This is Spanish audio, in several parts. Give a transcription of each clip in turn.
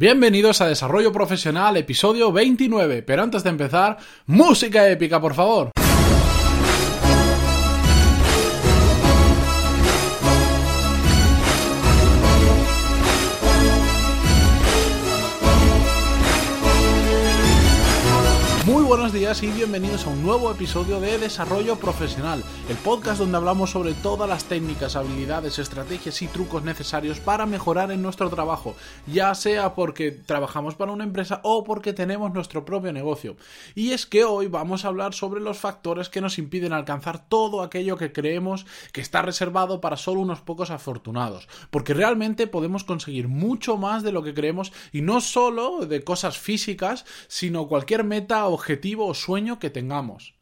Bienvenidos a Desarrollo Profesional, episodio 29. Pero antes de empezar, música épica, por favor. Buenos días y bienvenidos a un nuevo episodio de Desarrollo Profesional, el podcast donde hablamos sobre todas las técnicas, habilidades, estrategias y trucos necesarios para mejorar en nuestro trabajo, ya sea porque trabajamos para una empresa o porque tenemos nuestro propio negocio. Y es que hoy vamos a hablar sobre los factores que nos impiden alcanzar todo aquello que creemos que está reservado para solo unos pocos afortunados, porque realmente podemos conseguir mucho más de lo que creemos y no solo de cosas físicas, sino cualquier meta, objetivo, o sueño que tengamos.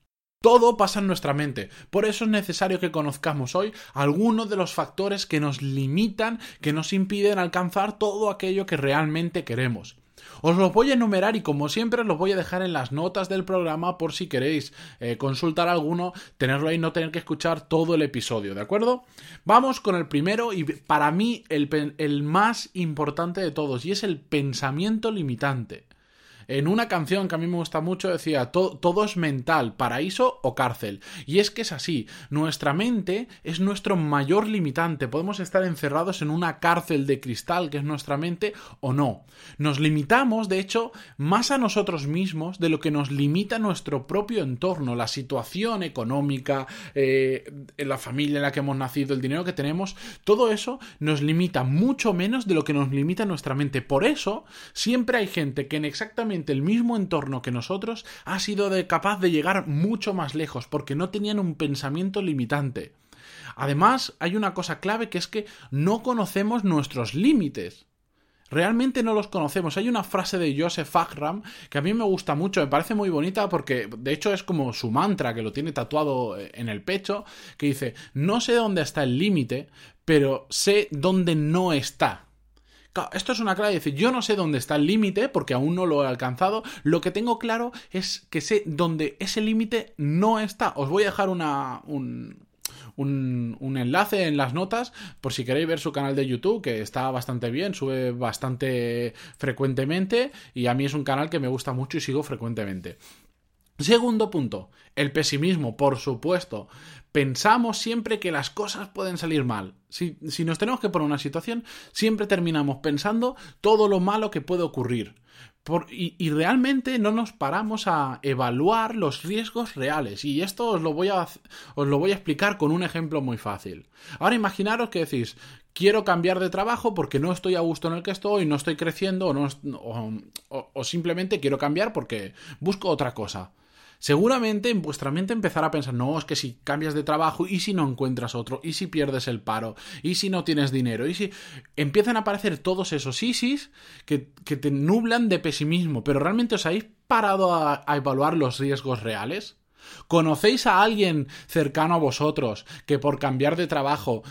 Todo pasa en nuestra mente, por eso es necesario que conozcamos hoy algunos de los factores que nos limitan, que nos impiden alcanzar todo aquello que realmente queremos. Os los voy a enumerar y como siempre los voy a dejar en las notas del programa por si queréis eh, consultar alguno, tenerlo ahí, no tener que escuchar todo el episodio, ¿de acuerdo? Vamos con el primero y para mí el, el más importante de todos y es el pensamiento limitante. En una canción que a mí me gusta mucho decía, todo es mental, paraíso o cárcel. Y es que es así, nuestra mente es nuestro mayor limitante. Podemos estar encerrados en una cárcel de cristal que es nuestra mente o no. Nos limitamos, de hecho, más a nosotros mismos de lo que nos limita nuestro propio entorno, la situación económica, eh, la familia en la que hemos nacido, el dinero que tenemos, todo eso nos limita mucho menos de lo que nos limita nuestra mente. Por eso, siempre hay gente que en exactamente el mismo entorno que nosotros ha sido capaz de llegar mucho más lejos porque no tenían un pensamiento limitante. Además, hay una cosa clave que es que no conocemos nuestros límites. Realmente no los conocemos. Hay una frase de Joseph Agram que a mí me gusta mucho, me parece muy bonita porque de hecho es como su mantra que lo tiene tatuado eh, en el pecho, que dice, no sé dónde está el límite, pero sé dónde no está esto es una clave, decir, yo no sé dónde está el límite porque aún no lo he alcanzado, lo que tengo claro es que sé dónde ese límite no está. Os voy a dejar una, un, un, enlace en las notas por si queréis ver su canal de YouTube, que está bastante bien, sube bastante frecuentemente y a mí es un canal que me gusta mucho y sigo frecuentemente. Segundo punto, el pesimismo, por supuesto. Pensamos siempre que las cosas pueden salir mal. Si, nos tenemos que poner una situación, siempre terminamos pensando todo lo malo que puede ocurrir. y, realmente no nos paramos a evaluar los riesgos reales. Y esto os lo, voy a, os lo voy a explicar con un ejemplo muy fácil. Ahora imaginaros que decís, quiero cambiar de trabajo porque no estoy a gusto en el que estoy, no estoy creciendo o simplemente quiero cambiar porque busco otra cosa seguramente en vuestra mente empezará a pensar, no, es que si cambias de trabajo y si no encuentras otro, y si pierdes el paro, y si no tienes dinero, y si empiezan a aparecer todos esos isis que, que te nublan de pesimismo, pero realmente os habéis parado a evaluar los riesgos reales. ¿Conocéis a alguien cercano a vosotros que por cambiar de trabajo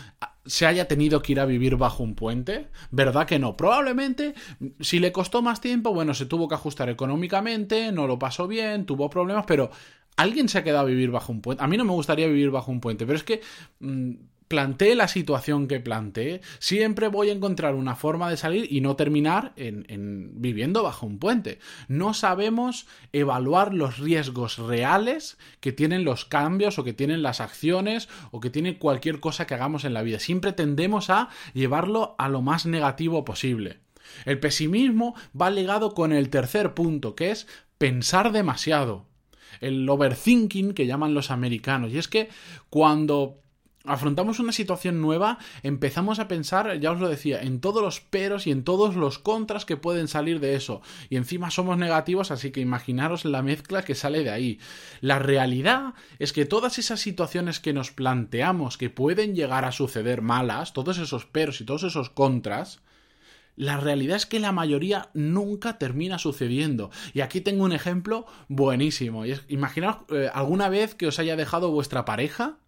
se haya tenido que ir a vivir bajo un puente? ¿Verdad que no? Probablemente, si le costó más tiempo, bueno, se tuvo que ajustar económicamente, no lo pasó bien, tuvo problemas, pero alguien se ha quedado a vivir bajo un puente. A mí no me gustaría vivir bajo un puente, pero es que... Mm, plantee la situación que plantee, siempre voy a encontrar una forma de salir y no terminar en, viviendo bajo un puente. No sabemos evaluar los riesgos reales que tienen los cambios o que tienen las acciones o que tiene cualquier cosa que hagamos en la vida. Siempre tendemos a llevarlo a lo más negativo posible. El pesimismo va ligado con el tercer punto, que es pensar demasiado. El overthinking que llaman los americanos. Y es que cuando afrontamos una situación nueva, empezamos a pensar, ya os lo decía, en todos los peros y en todos los contras que pueden salir de eso. Y encima somos negativos, así que imaginaros la mezcla que sale de ahí. La realidad es que todas esas situaciones que nos planteamos que pueden llegar a suceder malas, todos esos peros y todos esos contras, la realidad es que la mayoría nunca termina sucediendo. Y aquí tengo un ejemplo buenísimo. imaginaos eh, alguna vez que os haya dejado vuestra pareja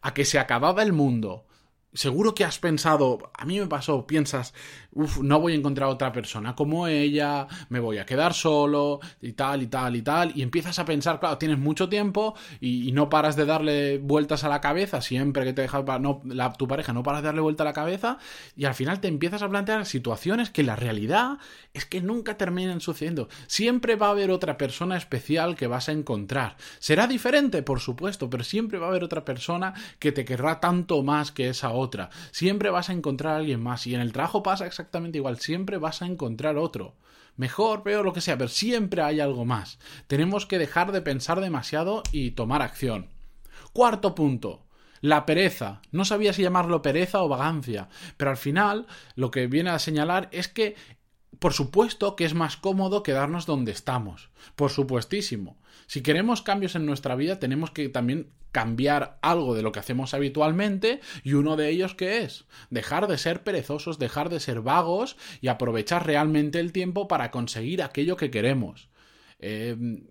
a que se acababa el mundo. Seguro que has pensado, a mí me pasó, piensas, uff, no voy a encontrar otra persona como ella, me voy a quedar solo y tal y tal y tal, y empiezas a pensar, claro, tienes mucho tiempo y, no paras de darle vueltas a la cabeza, siempre que te deja no, tu pareja no paras de darle vuelta a la cabeza, y al final te empiezas a plantear situaciones que la realidad es que nunca terminan sucediendo. Siempre va a haber otra persona especial que vas a encontrar. Será diferente, por supuesto, pero siempre va a haber otra persona que te querrá tanto más que esa otra. Siempre vas a encontrar a alguien más. Y en el trabajo pasa exactamente igual. Siempre vas a encontrar otro. Mejor, peor, lo que sea, pero siempre hay algo más. Tenemos que dejar de pensar demasiado y tomar acción. Cuarto punto. La pereza. No sabía si llamarlo pereza o vagancia, pero al final lo que viene a señalar es que por supuesto que es más cómodo quedarnos donde estamos. Por supuestísimo. Si queremos cambios en nuestra vida, tenemos que también cambiar algo de lo que hacemos habitualmente y uno de ellos que es dejar de ser perezosos, dejar de ser vagos y aprovechar realmente el tiempo para conseguir aquello que queremos. Em,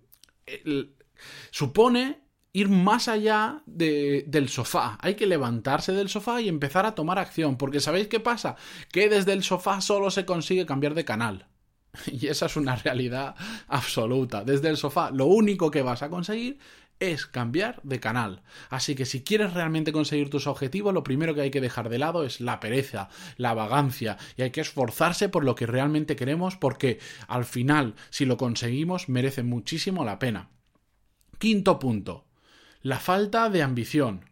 supone ir más allá del sofá. Hay que levantarse del sofá y empezar a tomar acción, porque ¿sabéis qué pasa? Que desde el sofá solo se consigue cambiar de canal. Y esa es una realidad absoluta. Desde el sofá lo único que vas a conseguir es cambiar de canal. Así que si quieres realmente conseguir tus objetivos, lo primero que hay que dejar de lado es la pereza, la vagancia, y hay que esforzarse por lo que realmente queremos porque al final, si lo conseguimos, merece muchísimo la pena. Quinto punto, la falta de ambición.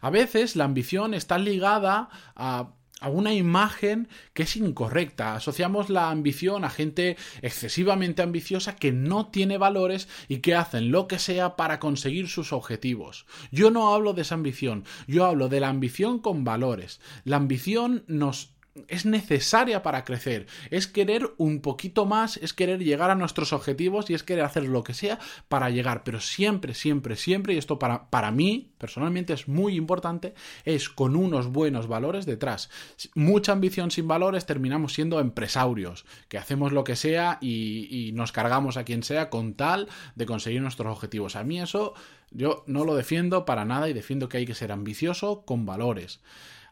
A veces la ambición está ligada a a una imagen que es incorrecta. Asociamos la ambición a gente excesivamente ambiciosa que no tiene valores y que hacen lo que sea para conseguir sus objetivos. Yo no hablo de esa ambición, yo hablo de la ambición con valores. La ambición nos es necesaria para crecer, es querer un poquito más, es querer llegar a nuestros objetivos y es querer hacer lo que sea para llegar, pero siempre, siempre, siempre, y esto para, para mí personalmente es muy importante, es con unos buenos valores detrás. Mucha ambición sin valores terminamos siendo empresarios, que hacemos lo que sea y, y nos cargamos a quien sea con tal de conseguir nuestros objetivos. A mí eso yo no lo defiendo para nada y defiendo que hay que ser ambicioso con valores.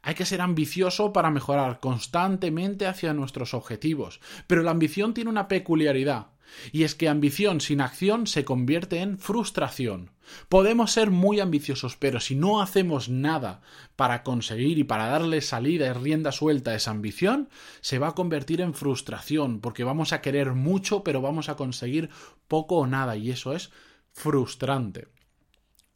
Hay que ser ambicioso para mejorar constantemente hacia nuestros objetivos, pero la ambición tiene una peculiaridad, y es que ambición sin acción se convierte en frustración. Podemos ser muy ambiciosos, pero si no hacemos nada para conseguir y para darle salida y rienda suelta a esa ambición, se va a convertir en frustración, porque vamos a querer mucho, pero vamos a conseguir poco o nada, y eso es frustrante.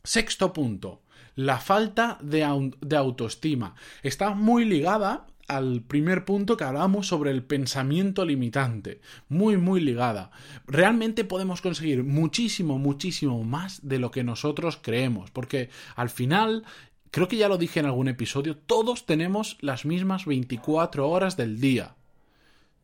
Sexto punto la falta de, autoestima. Está muy ligada al primer punto que hablamos sobre el pensamiento limitante. Muy, muy ligada. Realmente podemos conseguir muchísimo, muchísimo más de lo que nosotros creemos. Porque al final, creo que ya lo dije en algún episodio, todos tenemos las mismas 24 horas del día.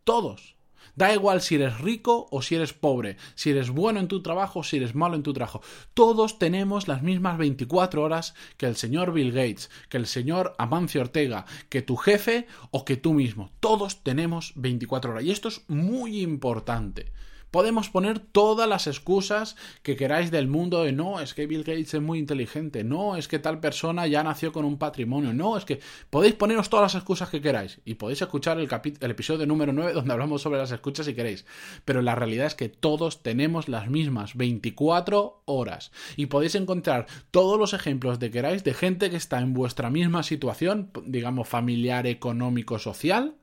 Todos. Da igual si eres rico o si eres pobre, si eres bueno en tu trabajo o si eres malo en tu trabajo. Todos tenemos las mismas 24 horas que el señor Bill Gates, que el señor Amancio Ortega, que tu jefe o que tú mismo. Todos tenemos 24 horas. Y esto es muy importante. Podemos poner todas las excusas que queráis del mundo de no, es que Bill Gates es muy inteligente, no, es que tal persona ya nació con un patrimonio, no, es que podéis poneros todas las excusas que queráis y podéis escuchar el, el episodio número 9 donde hablamos sobre las escuchas si queréis, pero la realidad es que todos tenemos las mismas 24 horas y podéis encontrar todos los ejemplos de queráis de gente que está en vuestra misma situación, digamos familiar, económico, social,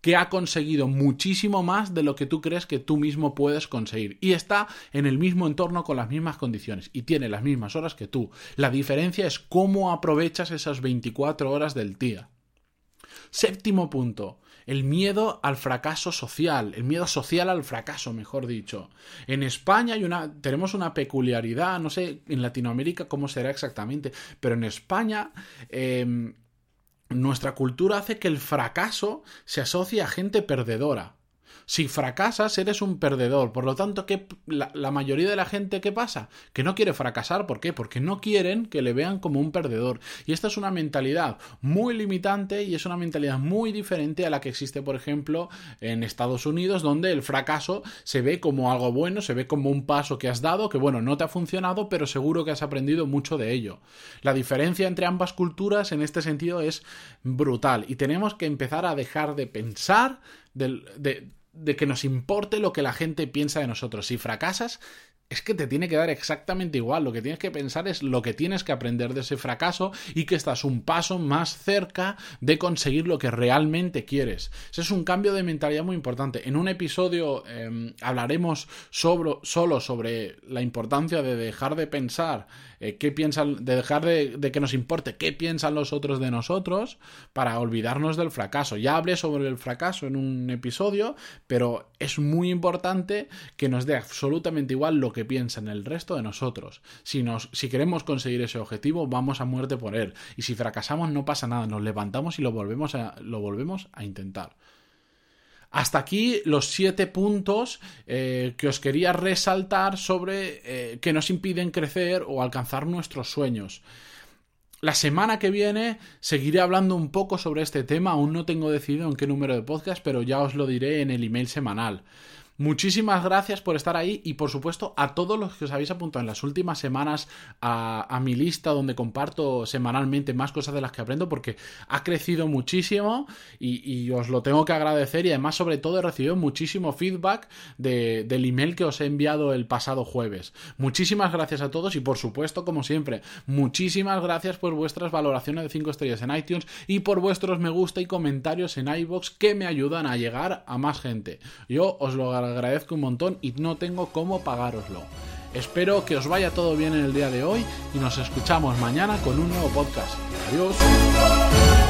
que ha conseguido muchísimo más de lo que tú crees que tú mismo puedes conseguir. Y está en el mismo entorno con las mismas condiciones y tiene las mismas horas que tú. La diferencia es cómo aprovechas esas 24 horas del día. Séptimo punto. El miedo al fracaso social, el miedo social al fracaso, mejor dicho. En España hay una, tenemos una peculiaridad, no sé en Latinoamérica cómo será exactamente, pero en España em, nuestra cultura hace que el fracaso se asocie a gente perdedora. Si fracasas, eres un perdedor. Por lo tanto, ¿qué, la, la, mayoría de la gente, ¿qué pasa? Que no quiere fracasar. ¿Por qué? Porque no quieren que le vean como un perdedor. Y esta es una mentalidad muy limitante y es una mentalidad muy diferente a la que existe, por ejemplo, en Estados Unidos, donde el fracaso se ve como algo bueno, se ve como un paso que has dado, que bueno, no te ha funcionado, pero seguro que has aprendido mucho de ello. La diferencia entre ambas culturas en este sentido es brutal y tenemos que empezar a dejar de pensar de, de que nos importe lo que la gente piensa de nosotros. Si fracasas, es que te tiene que dar exactamente igual. Lo que tienes que pensar es lo que tienes que aprender de ese fracaso y que estás un paso más cerca de conseguir lo que realmente quieres. Ese es un cambio de mentalidad muy importante. En un episodio eh, hablaremos solo sobre la importancia de dejar de pensar eh, qué piensan, de dejar de, de, que nos importe qué piensan los otros de nosotros para olvidarnos del fracaso. Ya hablé sobre el fracaso en un episodio, pero es muy importante que nos dé absolutamente igual lo que piensan el resto de nosotros. Si, nos, si queremos conseguir ese objetivo, vamos a muerte por él. Y si fracasamos, no pasa nada, nos levantamos y lo volvemos a, lo volvemos a intentar. Hasta aquí los siete puntos eh, que os quería resaltar sobre eh, que nos impiden crecer o alcanzar nuestros sueños. La semana que viene seguiré hablando un poco sobre este tema, aún no tengo decidido en qué número de podcast, pero ya os lo diré en el email semanal. Muchísimas gracias por estar ahí y por supuesto a todos los que os habéis apuntado en las últimas semanas a, mi lista donde comparto semanalmente más cosas de las que aprendo porque ha crecido muchísimo y, y os lo tengo que agradecer y además sobre todo he recibido muchísimo feedback de, del email que os he enviado el pasado jueves. Muchísimas gracias a todos y por supuesto como siempre muchísimas gracias por vuestras valoraciones de 5 estrellas en iTunes y por vuestros me gusta y comentarios en iBox que me ayudan a llegar a más gente. Yo os lo agradezco agradezco un montón y no tengo cómo pagároslo. Espero que os vaya todo bien en el día de hoy y nos escuchamos mañana con un nuevo podcast. Adiós.